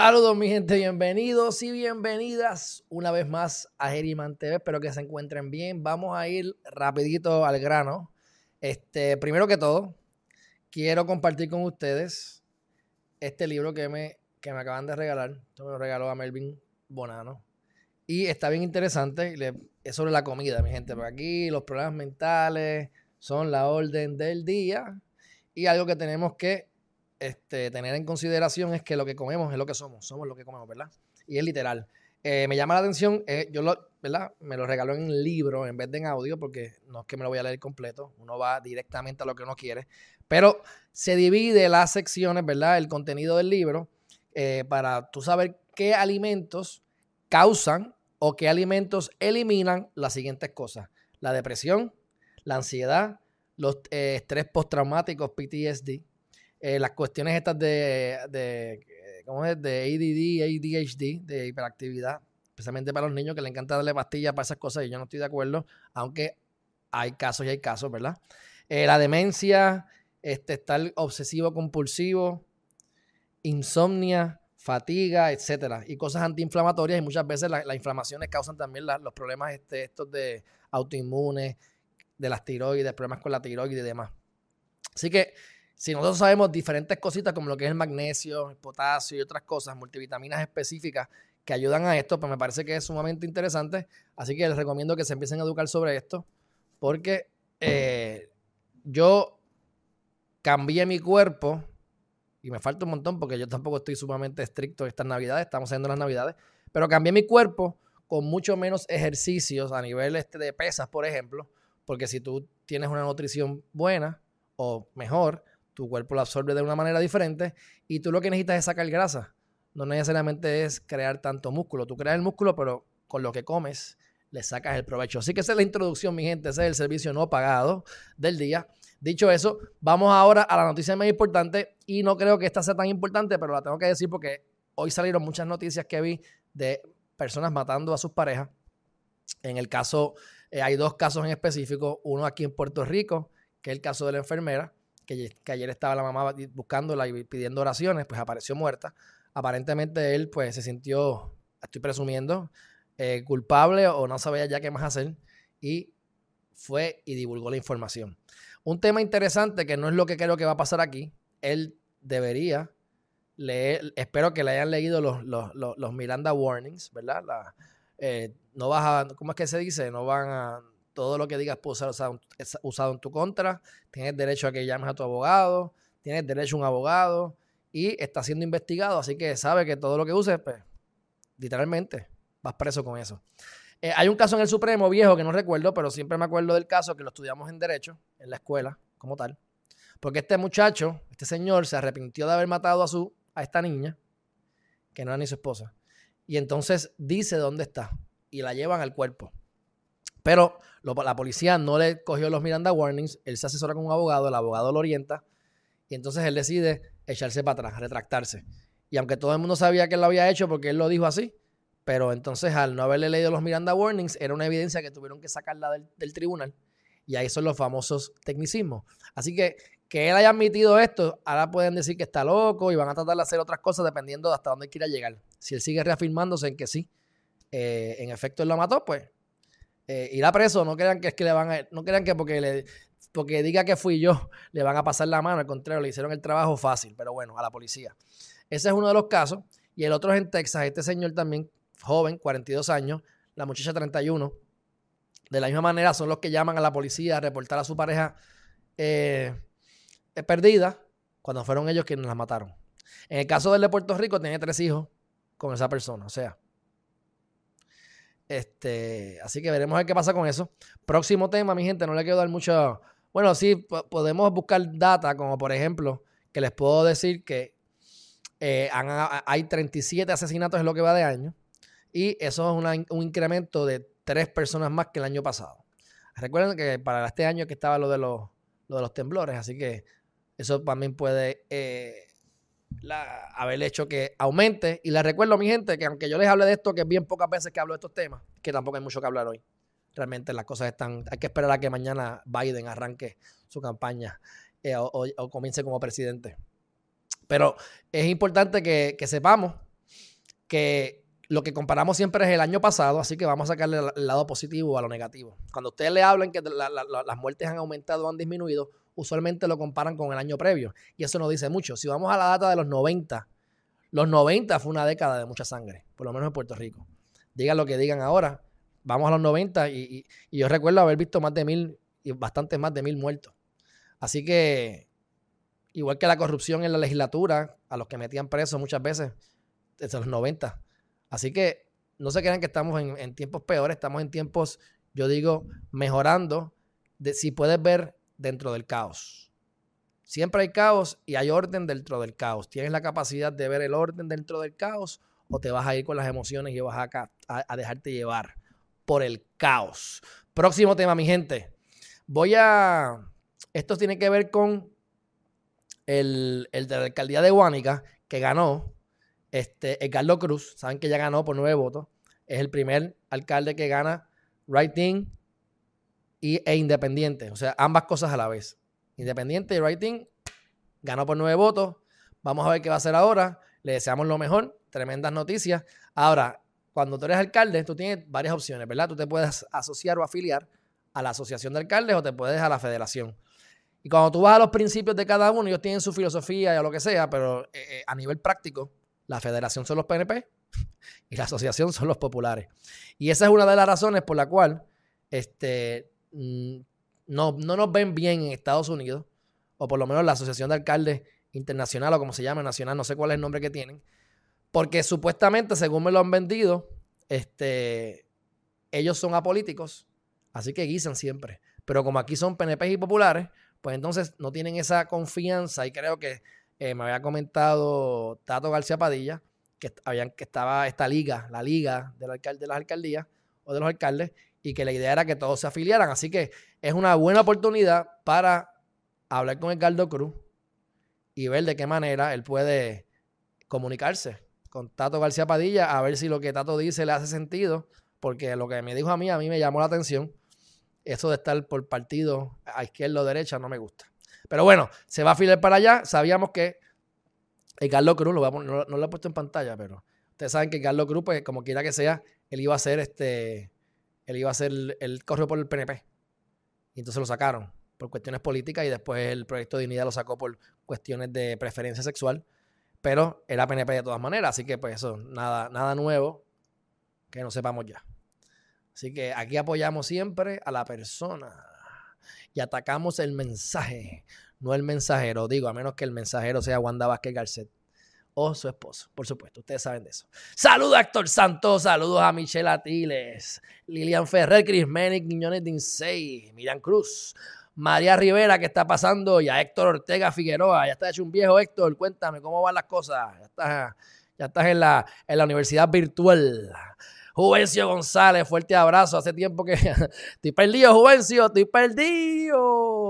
Saludos mi gente, bienvenidos y bienvenidas una vez más a Geriman TV. Espero que se encuentren bien. Vamos a ir rapidito al grano. Este, primero que todo, quiero compartir con ustedes este libro que me, que me acaban de regalar. Esto me lo regaló a Melvin Bonano. Y está bien interesante. Es sobre la comida, mi gente. Porque aquí los problemas mentales son la orden del día. Y algo que tenemos que este, tener en consideración es que lo que comemos es lo que somos, somos lo que comemos, ¿verdad? Y es literal. Eh, me llama la atención, eh, yo lo, ¿verdad? Me lo regaló en libro en vez de en audio, porque no es que me lo voy a leer completo, uno va directamente a lo que uno quiere, pero se divide las secciones, ¿verdad? El contenido del libro, eh, para tú saber qué alimentos causan o qué alimentos eliminan las siguientes cosas. La depresión, la ansiedad, los estrés postraumáticos, PTSD, eh, las cuestiones estas de, de, ¿cómo es? de ADD, ADHD, de hiperactividad, especialmente para los niños que le encanta darle pastillas para esas cosas y yo no estoy de acuerdo, aunque hay casos y hay casos, ¿verdad? Eh, la demencia, este, estar obsesivo compulsivo, insomnia, fatiga, etcétera, y cosas antiinflamatorias y muchas veces las inflamaciones causan también los problemas este, estos de autoinmunes, de las tiroides, problemas con la tiroides y demás. Así que si nosotros sabemos diferentes cositas como lo que es el magnesio, el potasio y otras cosas, multivitaminas específicas que ayudan a esto, pues me parece que es sumamente interesante. Así que les recomiendo que se empiecen a educar sobre esto, porque eh, yo cambié mi cuerpo y me falta un montón porque yo tampoco estoy sumamente estricto estas navidades, estamos haciendo las navidades, pero cambié mi cuerpo con mucho menos ejercicios a nivel este de pesas, por ejemplo, porque si tú tienes una nutrición buena o mejor, tu cuerpo lo absorbe de una manera diferente y tú lo que necesitas es sacar grasa. No necesariamente es crear tanto músculo. Tú creas el músculo, pero con lo que comes le sacas el provecho. Así que esa es la introducción, mi gente. Ese es el servicio no pagado del día. Dicho eso, vamos ahora a la noticia más importante y no creo que esta sea tan importante, pero la tengo que decir porque hoy salieron muchas noticias que vi de personas matando a sus parejas. En el caso, eh, hay dos casos en específico, uno aquí en Puerto Rico, que es el caso de la enfermera, que, ayer estaba la mamá buscándola y pidiendo oraciones, pues apareció muerta. Aparentemente él pues se sintió, estoy presumiendo, eh, culpable o no sabía ya qué más hacer y fue y divulgó la información. Un tema interesante que no es lo que creo que va a pasar aquí, él debería leer, espero que le hayan leído los, los, Miranda Warnings, ¿verdad? Eh, no vas a, ¿cómo es que se dice? No van a, todo lo que digas puede ser usado, en tu contra. Tienes derecho a que llames a tu abogado. Tienes derecho a un abogado. Y está siendo investigado. Así que sabe que todo lo que uses, pues, literalmente, vas preso con eso. Eh, hay un caso en el Supremo viejo que no recuerdo, pero siempre me acuerdo del caso que lo estudiamos en Derecho, en la escuela, como tal. Porque este muchacho, este señor, se arrepintió de haber matado a, su, a esta niña, que no era ni su esposa. Y entonces dice dónde está. Y la llevan al cuerpo. Pero la policía no le cogió los Miranda Warnings, él se asesora con un abogado, el abogado lo orienta y entonces él decide echarse para atrás, retractarse. Y aunque todo el mundo sabía que él lo había hecho porque él lo dijo así, pero entonces al no haberle leído los Miranda Warnings era una evidencia que tuvieron que sacarla del, tribunal y ahí son los famosos tecnicismos. Así que que él haya admitido esto, ahora pueden decir que está loco y van a tratar de hacer otras cosas dependiendo de hasta dónde quiera llegar. Si él sigue reafirmándose en que sí, eh, en efecto él lo mató, pues eh, irá preso, no crean que es que le van a, no crean que porque porque diga que fui yo, le van a pasar la mano, al contrario, le hicieron el trabajo fácil, pero bueno, a la policía. Ese es uno de los casos. Y el otro es en Texas, este señor también, joven, 42 años, la muchacha 31. De la misma manera son los que llaman a la policía a reportar a su pareja eh, perdida, cuando fueron ellos quienes la mataron. En el caso del de Puerto Rico, tiene tres hijos con esa persona, o sea, este, así que veremos a ver qué pasa con eso. Próximo tema, mi gente, no le quiero dar mucho. Bueno, sí, podemos buscar data, como por ejemplo, que les puedo decir que eh, hay 37 asesinatos en lo que va de año. Y eso es un incremento de tres personas más que el año pasado. Recuerden que para este año que estaba lo de los, lo de los temblores, así que eso también puede eh, la, haber hecho que aumente. Y les recuerdo, mi gente, que aunque yo les hable de esto, que es bien pocas veces que hablo de estos temas, que tampoco hay mucho que hablar hoy. Realmente las cosas están. Hay que esperar a que mañana Biden arranque su campaña eh, o, comience como presidente. Pero es importante que, sepamos que lo que comparamos siempre es el año pasado, así que vamos a sacarle el lado positivo a lo negativo. Cuando ustedes le hablan que las muertes han aumentado o han disminuido, usualmente lo comparan con el año previo. Y eso no dice mucho. Si vamos a la data de los 90, los 90 fue una década de mucha sangre, por lo menos en Puerto Rico. Digan lo que digan ahora, vamos a los 90 y, yo recuerdo haber visto más de mil y bastante más de mil muertos. Así que, igual que la corrupción en la legislatura, a los que metían presos muchas veces, desde los 90 Así que no se crean que estamos en, tiempos peores, estamos en tiempos, yo digo, mejorando, de, si puedes ver dentro del caos. Siempre hay caos y hay orden dentro del caos. Tienes la capacidad de ver el orden dentro del caos o te vas a ir con las emociones y vas a, a, dejarte llevar por el caos. Próximo tema, mi gente. Voy a... Esto tiene que ver con el, el de la alcaldía de Guánica, que ganó este, Carlos Cruz, saben que ya ganó por nueve votos. Es el primer alcalde que gana writing y, e independiente. O sea, ambas cosas a la vez. Independiente y writing ganó por nueve votos. Vamos a ver qué va a hacer ahora. Le deseamos lo mejor. Tremendas noticias. Ahora, cuando tú eres alcalde, tú tienes varias opciones, ¿verdad? Tú te puedes asociar o afiliar a la asociación de alcaldes o te puedes a la federación. Y cuando tú vas a los principios de cada uno, ellos tienen su filosofía o lo que sea, pero eh, eh, a nivel práctico, la federación son los PNP y la asociación son los populares. Y esa es una de las razones por la cual este, no, no nos ven bien en Estados Unidos, o por lo menos la Asociación de Alcaldes Internacional, o como se llama, nacional, no sé cuál es el nombre que tienen, porque supuestamente, según me lo han vendido, este, ellos son apolíticos, así que guisan siempre. Pero como aquí son PNP y populares, pues entonces no tienen esa confianza y creo que eh, me había comentado Tato García Padilla que, habían, que estaba esta liga, la liga del de las alcaldías o de los alcaldes, y que la idea era que todos se afiliaran. Así que es una buena oportunidad para hablar con Edgardo Cruz y ver de qué manera él puede comunicarse con Tato García Padilla, a ver si lo que Tato dice le hace sentido, porque lo que me dijo a mí, a mí me llamó la atención. Eso de estar por partido a izquierda o derecha no me gusta. Pero bueno, se va a afilar para allá. Sabíamos que el Carlos Cruz, lo no, lo he puesto en pantalla, pero ustedes saben que Carlos Cruz, pues como quiera que sea, él iba a ser este, él iba a ser, el corrió por el PNP. Y entonces lo sacaron por cuestiones políticas y después el proyecto de dignidad lo sacó por cuestiones de preferencia sexual. Pero era PNP de todas maneras, así que pues eso, nada, nada nuevo que no sepamos ya. Así que aquí apoyamos siempre a la persona y atacamos el mensaje, no el mensajero, digo, a menos que el mensajero sea Wanda Vázquez Garcet o su esposo, por supuesto, ustedes saben de eso. Saludos a Héctor Santos, saludos a Michelle Atiles, Lilian Ferrer, Chris Menick, Niñones Dinsey, Miriam Cruz, María Rivera, ¿qué está pasando? Y a Héctor Ortega Figueroa, ya está hecho un viejo Héctor, cuéntame cómo van las cosas, ya estás, ya estás en, la, en la universidad virtual. Juvencio González, fuerte abrazo. Hace tiempo que estoy perdido, Juvencio, estoy perdido.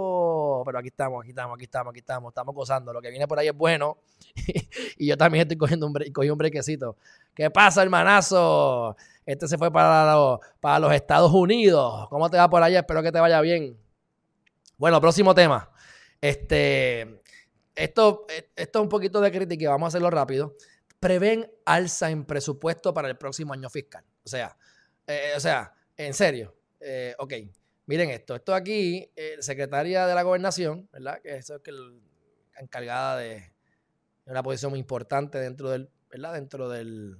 Aquí estamos, aquí estamos, aquí estamos, aquí estamos, estamos gozando. Lo que viene por ahí es bueno. y yo también estoy cogiendo un, cogí un brequecito. ¿Qué pasa, hermanazo? Este se fue para los, para los Estados Unidos. ¿Cómo te va por allá? Espero que te vaya bien. Bueno, próximo tema. Este, esto, esto es un poquito de crítica vamos a hacerlo rápido. Prevén alza en presupuesto para el próximo año fiscal. O sea, eh, o sea, en serio. Eh, ok, miren esto. Esto aquí, eh, secretaria de la gobernación, ¿verdad? Que es que encargada de una posición muy importante dentro del, ¿verdad? Dentro del...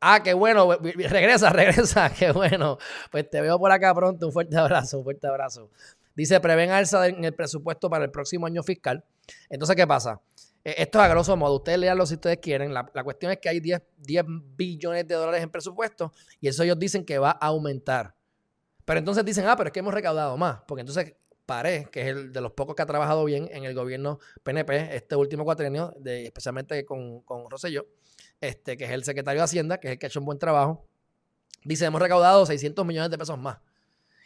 Ah, qué bueno, regresa, regresa, qué bueno. Pues te veo por acá pronto, un fuerte abrazo, un fuerte abrazo. Dice, prevén alza en el presupuesto para el próximo año fiscal. Entonces, ¿qué pasa? Eh, esto es a grosso modo, ustedes leanlo si ustedes quieren. La, cuestión es que hay 10, 10, billones de dólares en presupuesto y eso ellos dicen que va a aumentar. Pero entonces dicen, ah, pero es que hemos recaudado más. Porque entonces Paré, que es el de los pocos que ha trabajado bien en el gobierno PNP este último cuatrenio, de, especialmente con, con este, que es el secretario de Hacienda, que es el que ha hecho un buen trabajo, dice, hemos recaudado 600 millones de pesos más.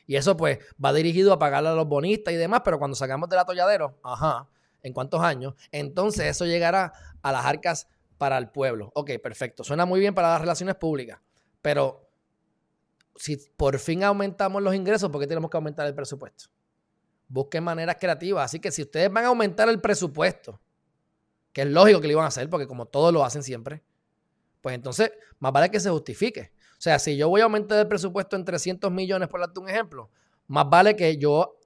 Y eso pues va dirigido a pagarle a los bonistas y demás, pero cuando sacamos del atolladero, ajá, en cuántos años, entonces eso llegará a las arcas para el pueblo. Ok, perfecto. Suena muy bien para las relaciones públicas, pero si por fin aumentamos los ingresos, ¿por qué tenemos que aumentar el presupuesto? Busquen maneras creativas. Así que si ustedes van a aumentar el presupuesto, que es lógico que lo iban a hacer, porque como todos lo hacen siempre, pues entonces más vale que se justifique. O sea, si yo voy a aumentar el presupuesto en 300 millones, por darte un ejemplo, más vale que yo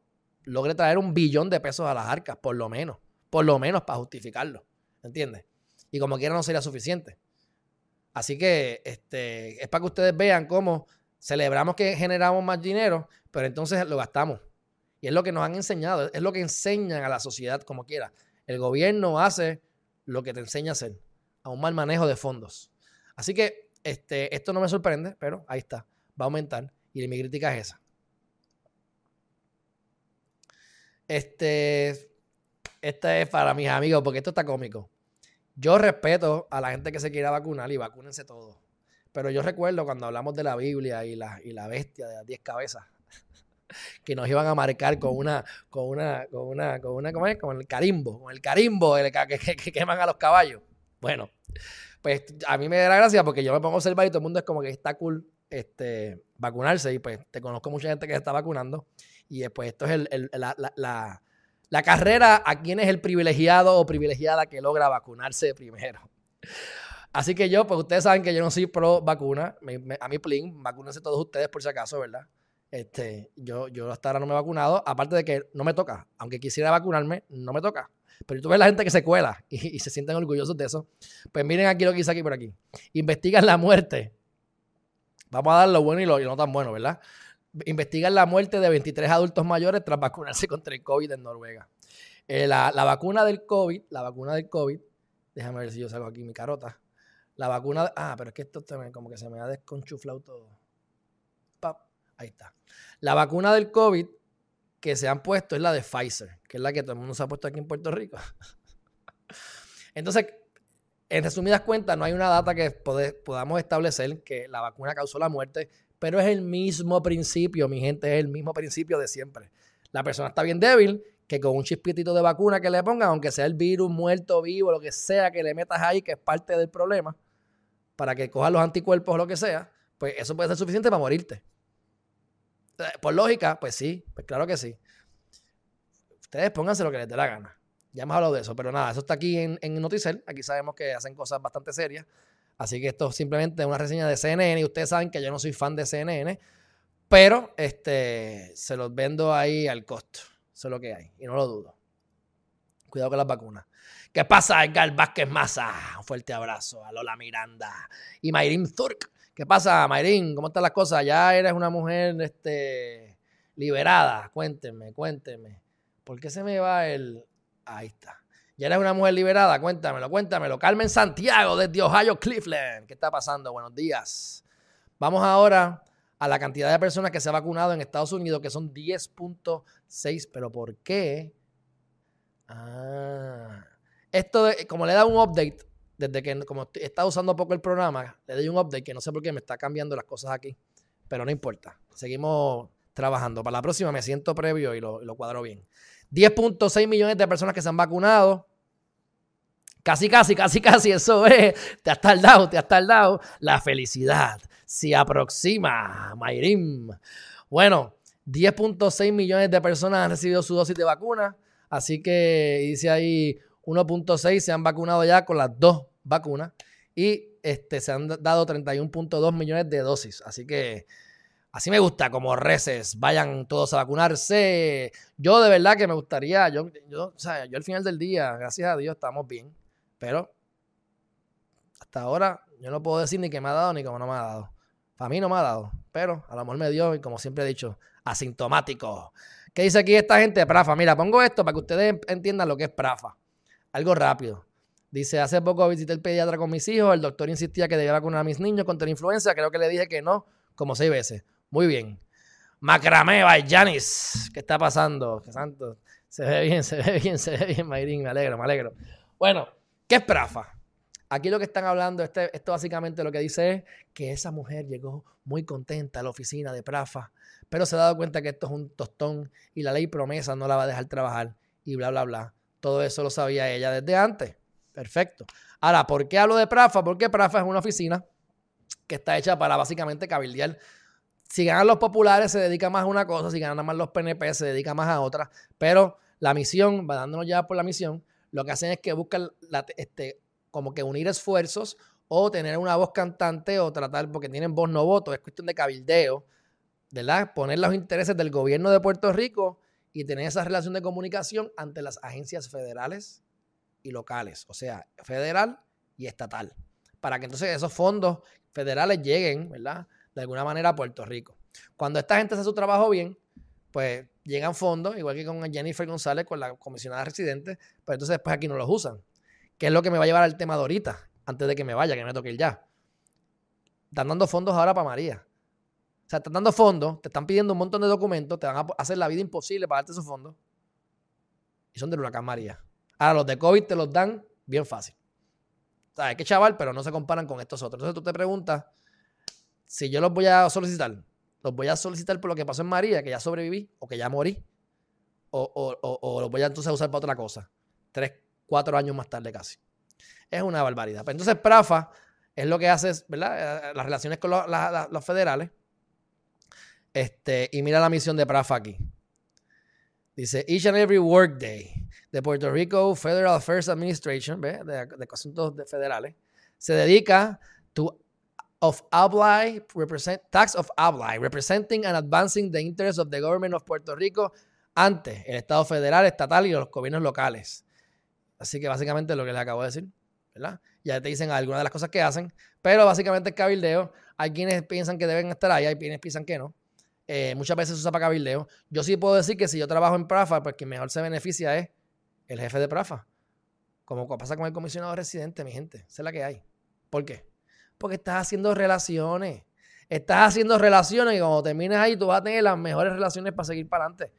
logre traer un billón de pesos a las arcas, por lo menos. Por lo menos para justificarlo. ¿Entiendes? Y como quiera no sería suficiente. Así que este, es para que ustedes vean cómo celebramos que generamos más dinero, pero entonces lo gastamos. Y es lo que nos han enseñado, es lo que enseñan a la sociedad como quiera. El gobierno hace lo que te enseña a hacer, a un mal manejo de fondos. Así que este, esto no me sorprende, pero ahí está, va a aumentar. Y mi crítica es esa. Este, este es para mis amigos, porque esto está cómico. Yo respeto a la gente que se quiera vacunar y vacúnense todos. Pero yo recuerdo cuando hablamos de la Biblia y la, y la bestia de las diez cabezas, que nos iban a marcar con una, con una, con una, con una, ¿cómo es? Con el carimbo, con el carimbo que, que, queman a los caballos. Bueno, pues a mí me da gracia porque yo me pongo a observar y todo el mundo es como que está cool este, vacunarse y pues te conozco mucha gente que se está vacunando y después esto es el, la, la, la, carrera a quién es el privilegiado o privilegiada que logra vacunarse primero. Así que yo, pues ustedes saben que yo no soy pro vacuna. a mí, plin, vacúnense todos ustedes por si acaso, ¿verdad? Este, yo, yo hasta ahora no me he vacunado, aparte de que no me toca. Aunque quisiera vacunarme, no me toca. Pero tú ves la gente que se cuela y, se sienten orgullosos de eso. Pues miren aquí lo que hice aquí por aquí. Investigan la muerte. Vamos a dar lo bueno y lo, no tan bueno, ¿verdad? Investigan la muerte de 23 adultos mayores tras vacunarse contra el COVID en Noruega. Eh, la, vacuna del COVID, la vacuna del COVID, déjame ver si yo salgo aquí mi carota. La vacuna, ah, pero es que esto también como que se me ha desconchuflado todo. Ahí está. La vacuna del COVID que se han puesto es la de Pfizer, que es la que todo el mundo se ha puesto aquí en Puerto Rico. Entonces, en resumidas cuentas, no hay una data que podamos establecer que la vacuna causó la muerte, pero es el mismo principio, mi gente, es el mismo principio de siempre. La persona está bien débil, que con un chispitito de vacuna que le pongan, aunque sea el virus muerto, vivo, lo que sea que le metas ahí, que es parte del problema, para que cojas los anticuerpos o lo que sea, pues eso puede ser suficiente para morirte. Eh, por lógica, pues sí, pues claro que sí. Ustedes pónganse lo que les dé la gana. Ya hemos hablado de eso, pero nada, eso está aquí en, en Noticel. Aquí sabemos que hacen cosas bastante serias. Así que esto es simplemente una reseña de CNN. Y ustedes saben que yo no soy fan de CNN, pero este, se los vendo ahí al costo. Eso es lo que hay, y no lo dudo. Cuidado con las vacunas. ¿Qué pasa, Edgar Vázquez Maza? Un fuerte abrazo a Lola Miranda y Mayrin Zurk. ¿Qué pasa, Mayrin? ¿Cómo están las cosas? Ya eres una mujer este, liberada. Cuénteme, cuénteme. ¿Por qué se me va el...? Ahí está. Ya eres una mujer liberada. Cuéntamelo, cuéntamelo. Carmen Santiago desde Ohio, Cleveland. ¿Qué está pasando? Buenos días. Vamos ahora a la cantidad de personas que se han vacunado en Estados Unidos, que son 10.6. ¿Pero por qué? Ah. Esto, como le da un update, desde que como he usando poco el programa, le doy un update que no sé por qué me está cambiando las cosas aquí, pero no importa. Seguimos trabajando. Para la próxima me siento previo y lo, cuadro bien. 10.6 millones de personas que se han vacunado. Casi, casi, casi, casi, eso es. Te has tardado, te has tardado. La felicidad se aproxima, Mayrim. Bueno, 10.6 millones de personas han recibido su dosis de vacuna. Así que dice ahí 1.6 se han vacunado ya con las dos vacunas y este, se han dado 31.2 millones de dosis. Así que así me gusta, como reces, vayan todos a vacunarse. Yo de verdad que me gustaría, yo, yo, o sea, yo al final del día, gracias a Dios, estamos bien, pero hasta ahora yo no puedo decir ni que me ha dado ni cómo no me ha dado. Para mí no me ha dado, pero a lo mejor me dio y como siempre he dicho, asintomático. ¿Qué dice aquí esta gente? Prafa. Mira, pongo esto para que ustedes entiendan lo que es Prafa. Algo rápido. Dice, hace poco visité el pediatra con mis hijos, el doctor insistía que debía vacunar a mis niños contra la influenza, creo que le dije que no, como seis veces. Muy bien. Macramé by Janis. ¿Qué está pasando? ¿Qué santo? Se ve bien, se ve bien, se ve bien, Mayrín. Me alegro, me alegro. Bueno, ¿qué es Prafa? Aquí lo que están hablando, este, esto básicamente lo que dice es que esa mujer llegó muy contenta a la oficina de Prafa, pero se ha dado cuenta que esto es un tostón y la ley promesa no la va a dejar trabajar y bla, bla, bla. Todo eso lo sabía ella desde antes. Perfecto. Ahora, ¿por qué hablo de Prafa? Porque Prafa es una oficina que está hecha para básicamente cabildear. Si ganan los populares, se dedica más a una cosa, si ganan más los PNP, se dedica más a otra. Pero la misión, va dándonos ya por la misión, lo que hacen es que buscan este, como que unir esfuerzos o tener una voz cantante o tratar, porque tienen voz no voto, es cuestión de cabildeo, ¿verdad? Poner los intereses del gobierno de Puerto Rico y tener esa relación de comunicación ante las agencias federales y locales, o sea, federal y estatal, para que entonces esos fondos federales lleguen, ¿verdad? De alguna manera a Puerto Rico. Cuando esta gente hace su trabajo bien, pues llegan fondos, igual que con Jennifer González, con la comisionada residente, pero entonces después aquí no los usan. Que es lo que me va a llevar al tema de ahorita, antes de que me vaya, que me toque ir ya. Están dando fondos ahora para María. O sea, están dando fondos, te están pidiendo un montón de documentos, te van a hacer la vida imposible para darte esos fondos. Y son del huracán María. Ahora, los de COVID te los dan bien fácil. O sea, hay que chaval, pero no se comparan con estos otros. Entonces tú te preguntas, si yo los voy a solicitar, los voy a solicitar por lo que pasó en María, que ya sobreviví o que ya morí, o, los voy a entonces usar para otra cosa. Tres, cuatro años más tarde casi. Es una barbaridad. Pero entonces PRAFA es lo que hace, ¿verdad? Eh, las relaciones con los, federales. Este, y mira la misión de PRAFA aquí. Dice, each and every workday, the Puerto Rico Federal Affairs Administration, ¿ve? De, de asuntos federales, se dedica to of represent, tax of Ably, representing and advancing the interests of the government of Puerto Rico ante el Estado federal, estatal y los gobiernos locales. Así que básicamente lo que les acabo de decir, ¿verdad? Ya te dicen algunas de las cosas que hacen, pero básicamente es cabildeo. Hay quienes piensan que deben estar ahí, hay quienes piensan que no. Eh, muchas veces se usa para cabildeo. Yo sí puedo decir que si yo trabajo en Prafa, pues quien mejor se beneficia es el jefe de Prafa. Como pasa con el comisionado residente, mi gente. Esa es la que hay. ¿Por qué? Porque estás haciendo relaciones. Estás haciendo relaciones y cuando termines ahí tú vas a tener las mejores relaciones para seguir para adelante.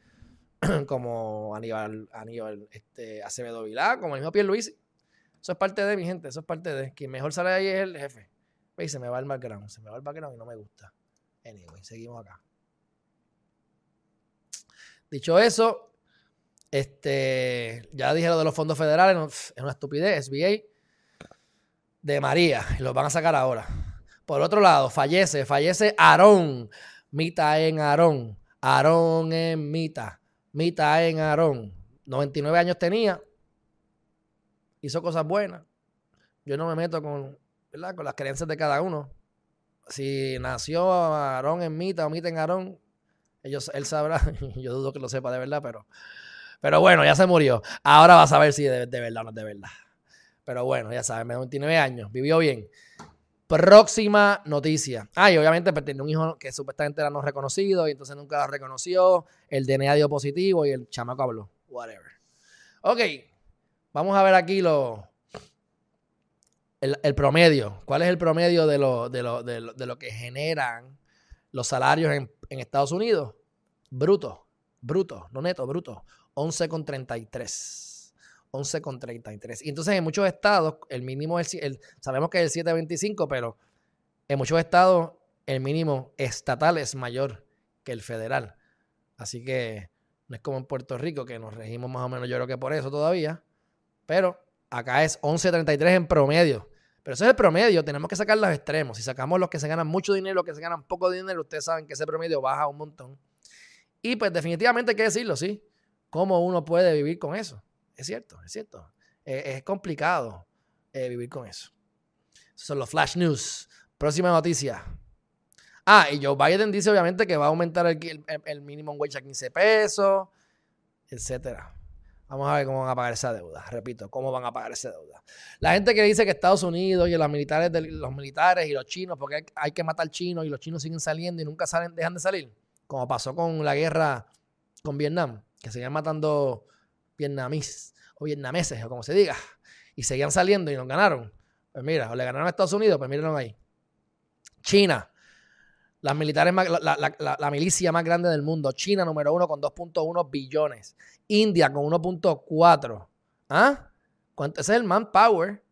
como Aníbal, Aníbal este, Acevedo Vilá, como el mismo Pierre Luis. Eso es parte de mi gente, eso es parte de. Quien mejor sale ahí es el jefe. Y se me va el background, se me va el background y no me gusta. Anyway, seguimos acá. Dicho eso, este, ya dije lo de los fondos federales, es una estupidez, SBA de María. Y los van a sacar ahora. Por otro lado, fallece, fallece Aarón. Mita en Aarón. Aarón en Mita. Mita en Aarón. 99 años tenía. Hizo cosas buenas. Yo no me meto con, con las creencias de cada uno. Si nació Aarón en Mita o Mita en Aarón, ellos, él sabrá. Yo dudo que lo sepa de verdad, pero, pero bueno, ya se murió. Ahora va a saber si de, de verdad o no es de verdad. Pero bueno, ya saben, 29 años, vivió bien. Próxima noticia. Ah, y obviamente pues, tiene un hijo que supuestamente era no reconocido y entonces nunca lo reconoció. El DNA dio positivo y el chamaco habló. Whatever. Ok, vamos a ver aquí lo, el, promedio. ¿Cuál es el promedio de lo, de lo, de lo, que generan los salarios en, en Estados Unidos? Bruto, bruto, no neto, bruto. 11,33. 11,33. Y entonces en muchos estados, el mínimo es el, sabemos que es el 7.25, pero en muchos estados el mínimo estatal es mayor que el federal. Así que no es como en Puerto Rico, que nos regimos más o menos, yo creo que por eso todavía. Pero acá es 11.33 en promedio. Pero eso es el promedio, tenemos que sacar los extremos. Si sacamos los que se ganan mucho dinero, los que se ganan poco dinero, ustedes saben que ese promedio baja un montón. Y pues definitivamente hay que decirlo, ¿sí? ¿Cómo uno puede vivir con eso? Es cierto, es cierto. Eh, es complicado eh, vivir con eso. Esos son los flash news. Próxima noticia. Ah, y Joe Biden dice obviamente que va a aumentar el, el, minimum wage a 15 pesos, etcétera. Vamos a ver cómo van a pagar esa deuda. Repito, cómo van a pagar esa deuda. La gente que dice que Estados Unidos y los militares, los militares y los chinos, porque hay, que matar chinos y los chinos siguen saliendo y nunca dejan de salir, como pasó con la guerra con Vietnam, que seguían matando vietnamíes o vietnameses o como se diga, y seguían saliendo y nos ganaron. Pues mira, o le ganaron a Estados Unidos, pues mírenlo ahí. China, las militares la, milicia más grande del mundo. China número uno con 2.1 billones. India con 1.4. ¿Ah? ¿Cuánto? Ese es el manpower.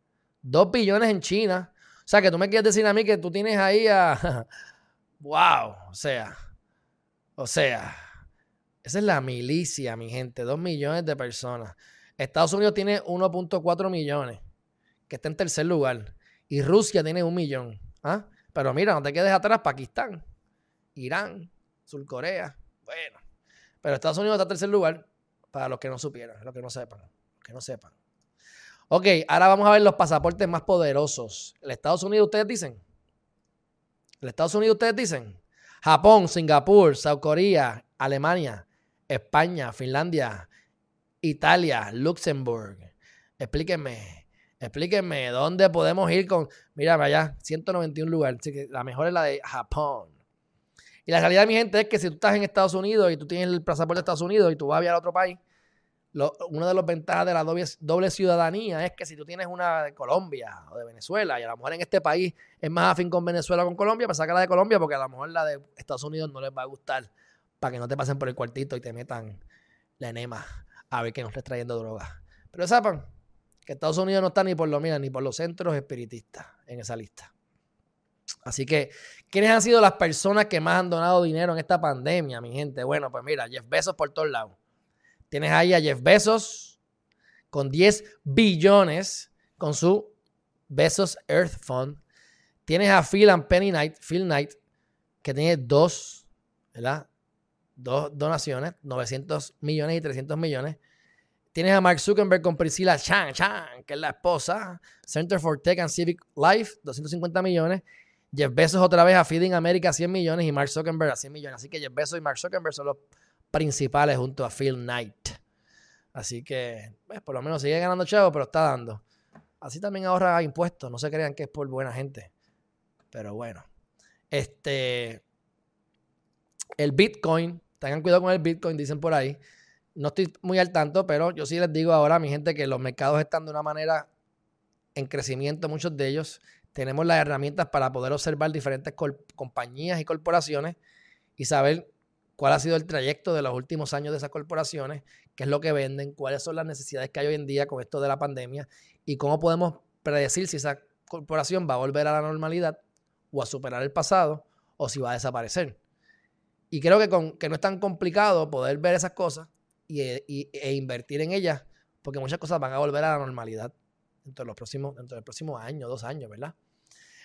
2 billones en China. O sea, que tú me quieres decir a mí que tú tienes ahí a... wow. O sea. O sea. Esa es la milicia, mi gente. Dos millones de personas. Estados Unidos tiene 1.4 millones, que está en tercer lugar. Y Rusia tiene un millón. ¿ah? Pero mira, no te quedes atrás, Pakistán, Irán, Surcorea. Bueno. Pero Estados Unidos está en tercer lugar para los que no supieran, los que no sepan. Los que no sepan. Ok, ahora vamos a ver los pasaportes más poderosos. ¿El Estados Unidos ustedes dicen? ¿El Estados Unidos ustedes dicen? Japón, Singapur, South Korea, Alemania, España, Finlandia, Italia, Luxemburgo. Explíquenme, explíquenme, ¿dónde podemos ir con... Mira, allá, 191 lugares. La mejor es la de Japón. Y la realidad, mi gente, es que si tú estás en Estados Unidos y tú tienes el pasaporte de Estados Unidos y tú vas a viajar a otro país, una de las ventajas de la doble, ciudadanía es que si tú tienes una de Colombia o de Venezuela y a lo mejor en este país es más afín con Venezuela o con Colombia, pues saca la de Colombia porque a lo mejor la de Estados Unidos no les va a gustar para que no te pasen por el cuartito y te metan la enema a ver que no estés trayendo droga. Pero sepan Estados Unidos no está ni por lo mira, ni por los centros espiritistas en esa lista. Así que, ¿quiénes han sido las personas que más han donado dinero en esta pandemia, mi gente? Bueno, pues mira, Jeff Bezos por todos lados. Tienes ahí a Jeff Bezos con 10 billones con su Bezos Earth Fund. Tienes a Phil and Penny Knight, Phil Knight, que tiene dos, ¿verdad? Dos donaciones, 900 millones y 300 millones. Tienes a Mark Zuckerberg con Priscilla Chan, Chan, que es la esposa. Center for Tech and Civic Life, 250 millones. Jeff Bezos otra vez a Feeding America, 100 millones. Y Mark Zuckerberg a 100 millones. Así que Jeff Bezos y Mark Zuckerberg son los principales junto a Phil Knight. Así que, pues, por lo menos sigue ganando chavo, pero está dando. Así también ahorra impuestos. No se crean que es por buena gente. Pero bueno. Este. El Bitcoin. Tengan cuidado con el Bitcoin, dicen por ahí. No estoy muy al tanto, pero yo sí les digo ahora mi gente que los mercados están de una manera en crecimiento, muchos de ellos. Tenemos las herramientas para poder observar diferentes compañías y corporaciones y saber cuál ha sido el trayecto de los últimos años de esas corporaciones, qué es lo que venden, cuáles son las necesidades que hay hoy en día con esto de la pandemia y cómo podemos predecir si esa corporación va a volver a la normalidad o a superar el pasado o si va a desaparecer. Y creo que, con, que no es tan complicado poder ver esas cosas y, e invertir en ellas, porque muchas cosas van a volver a la normalidad dentro, de los próximos, dentro del próximo año, dos años, ¿verdad?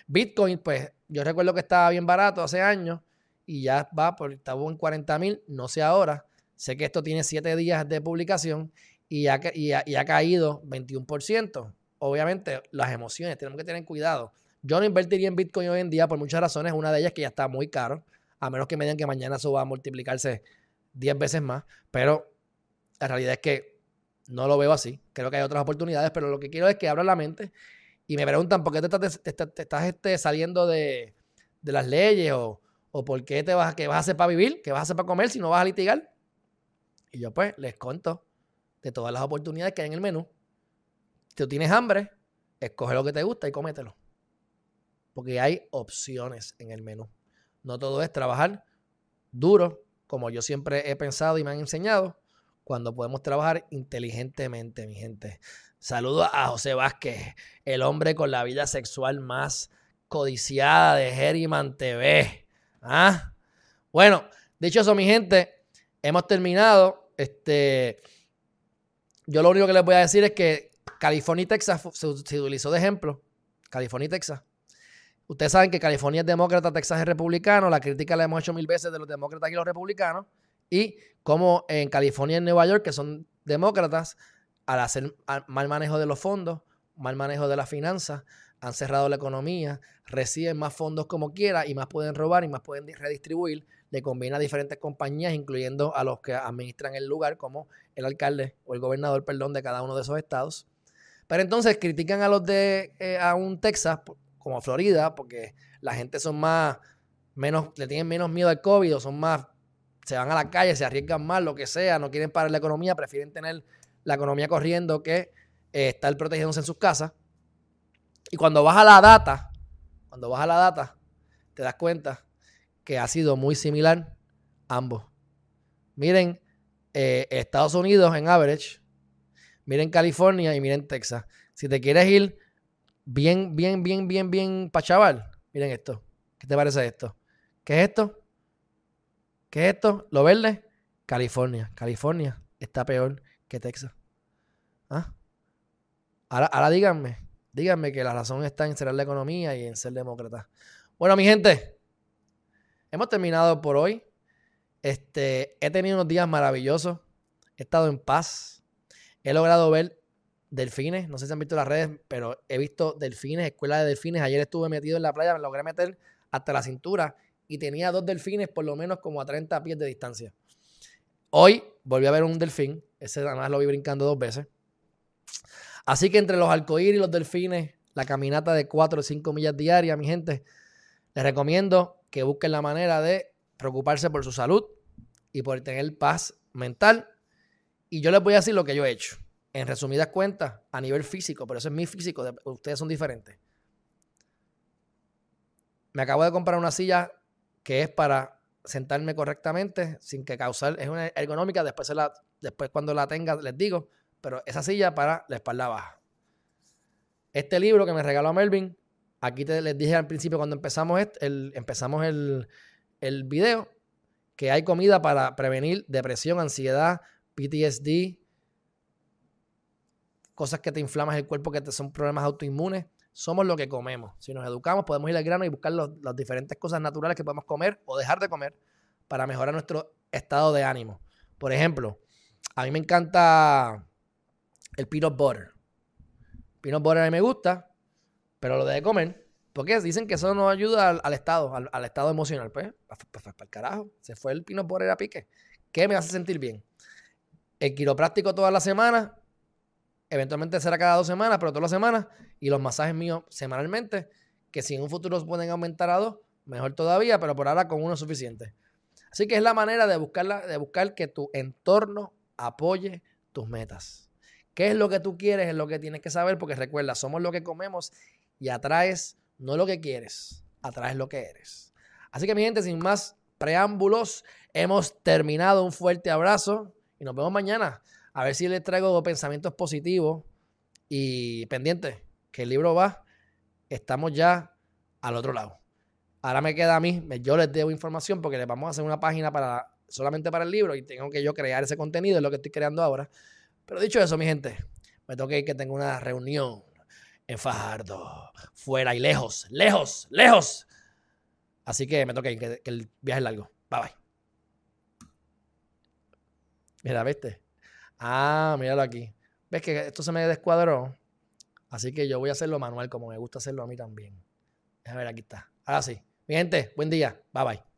Bitcoin, pues yo recuerdo que estaba bien barato hace años y ya va, por, estaba en 40 mil, no sé ahora. Sé que esto tiene 7 días de publicación y ha, y ha, caído 21%. Obviamente, las emociones, tenemos que tener cuidado. Yo no invertiría en Bitcoin hoy en día por muchas razones. Una de ellas que ya está muy caro, a menos que me digan que mañana eso va a multiplicarse 10 veces más. Pero la realidad es que no lo veo así. Creo que hay otras oportunidades, pero lo que quiero es que abran la mente y me preguntan por qué te estás, te, estás este, saliendo de, de las leyes o, ¿O por qué te vas, qué vas a hacer para vivir? ¿Qué vas a hacer para comer si no vas a litigar? Y yo pues les cuento de todas las oportunidades que hay en el menú. Si tú tienes hambre, escoge lo que te gusta y cómetelo. Porque hay opciones en el menú. No todo es trabajar duro, como yo siempre he pensado y me han enseñado, cuando podemos trabajar inteligentemente, mi gente. Saludo a José Vázquez, el hombre con la vida sexual más codiciada de Herriman TV. Ah, bueno, dicho eso, mi gente, hemos terminado. Este, yo lo único que les voy a decir es que California y Texas se, utilizó de ejemplo. California y Texas. Ustedes saben que California es demócrata, Texas es republicano. La crítica la hemos hecho mil veces de los demócratas y los republicanos. Y como en California y en Nueva York, que son demócratas, al hacer mal manejo de los fondos, mal manejo de las finanzas, han cerrado la economía, reciben más fondos como quiera y más pueden robar y más pueden redistribuir. Le conviene a diferentes compañías, incluyendo a los que administran el lugar, como el alcalde o el gobernador, perdón, de cada uno de esos estados. Pero entonces critican a los de eh, a un Texas, como Florida, porque la gente son más, menos, le tienen menos miedo al COVID, o son más, se van a la calle, se arriesgan más, lo que sea, no quieren parar la economía, prefieren tener la economía corriendo que eh, estar protegiéndose en sus casas. Y cuando vas a la data, cuando vas a la data, te das cuenta que ha sido muy similar ambos. Miren eh, Estados Unidos en average, miren California y miren Texas. Si te quieres ir bien, bien, bien, bien, bien para chaval, miren esto. ¿Qué te parece esto? ¿Qué es esto? ¿Qué es esto? ¿Lo verde? California. California está peor que Texas. ¿Ah? Ahora, ahora díganme, Díganme que la razón está en cerrar la economía y en ser demócrata. Bueno, mi gente, hemos terminado por hoy. Este, he tenido unos días maravillosos. He estado en paz. He logrado ver delfines. No sé si han visto las redes, pero he visto delfines, escuela de delfines. Ayer estuve metido en la playa, me logré meter hasta la cintura y tenía dos delfines por lo menos como a 30 pies de distancia. Hoy volví a ver un delfín. Ese además lo vi brincando dos veces. Así que entre los arcoíris y los delfines, la caminata de 4 o 5 millas diarias, mi gente, les recomiendo que busquen la manera de preocuparse por su salud y por tener paz mental. Y yo les voy a decir lo que yo he hecho. En resumidas cuentas, a nivel físico, pero eso es mi físico, ustedes son diferentes. Me acabo de comprar una silla que es para sentarme correctamente sin que causar, es una ergonómica, después, cuando la tenga les digo, pero esa silla para la espalda baja. Este libro que me regaló Melvin, aquí te, les dije al principio cuando empezamos, el, empezamos el, el video, que hay comida para prevenir depresión, ansiedad, PTSD, cosas que te inflaman el cuerpo, que te son problemas autoinmunes somos lo que comemos. Si nos educamos, podemos ir al grano y buscar las diferentes cosas naturales que podemos comer o dejar de comer para mejorar nuestro estado de ánimo. Por ejemplo, a mí me encanta el peanut butter. Peanut butter a mí me gusta, pero lo de comer. Porque dicen que eso nos ayuda al, estado, al, estado emocional. Pues, para, el carajo. Se fue el peanut butter a pique. ¿Qué me hace sentir bien? El quiropráctico toda la semana Eventualmente será cada dos semanas, pero todas las semanas. Y los masajes míos semanalmente, que si en un futuro pueden aumentar a dos, mejor todavía, pero por ahora con uno es suficiente. Así que es la manera de, buscarla, de buscar que tu entorno apoye tus metas. ¿Qué es lo que tú quieres? Es lo que tienes que saber, porque recuerda, somos lo que comemos y atraes no lo que quieres, atraes lo que eres. Así que mi gente, sin más preámbulos, hemos terminado. Un fuerte abrazo y nos vemos mañana. A ver si les traigo pensamientos positivos y pendientes, que el libro va, estamos ya al otro lado. Ahora me queda a mí, yo les debo información porque les vamos a hacer una página para solamente para el libro y tengo que yo crear ese contenido, es lo que estoy creando ahora. Pero dicho eso, mi gente, me toca ir que tengo una reunión en Fajardo, fuera y lejos, lejos, lejos. Así que me toca ir, que, que el viaje es largo. Bye bye. Mira, ¿viste? Ah, míralo aquí. ¿Ves que esto se me descuadró? Así que yo voy a hacerlo manual como me gusta hacerlo a mí también. A ver, aquí está. Ahora sí. Mi gente, buen día. Bye bye.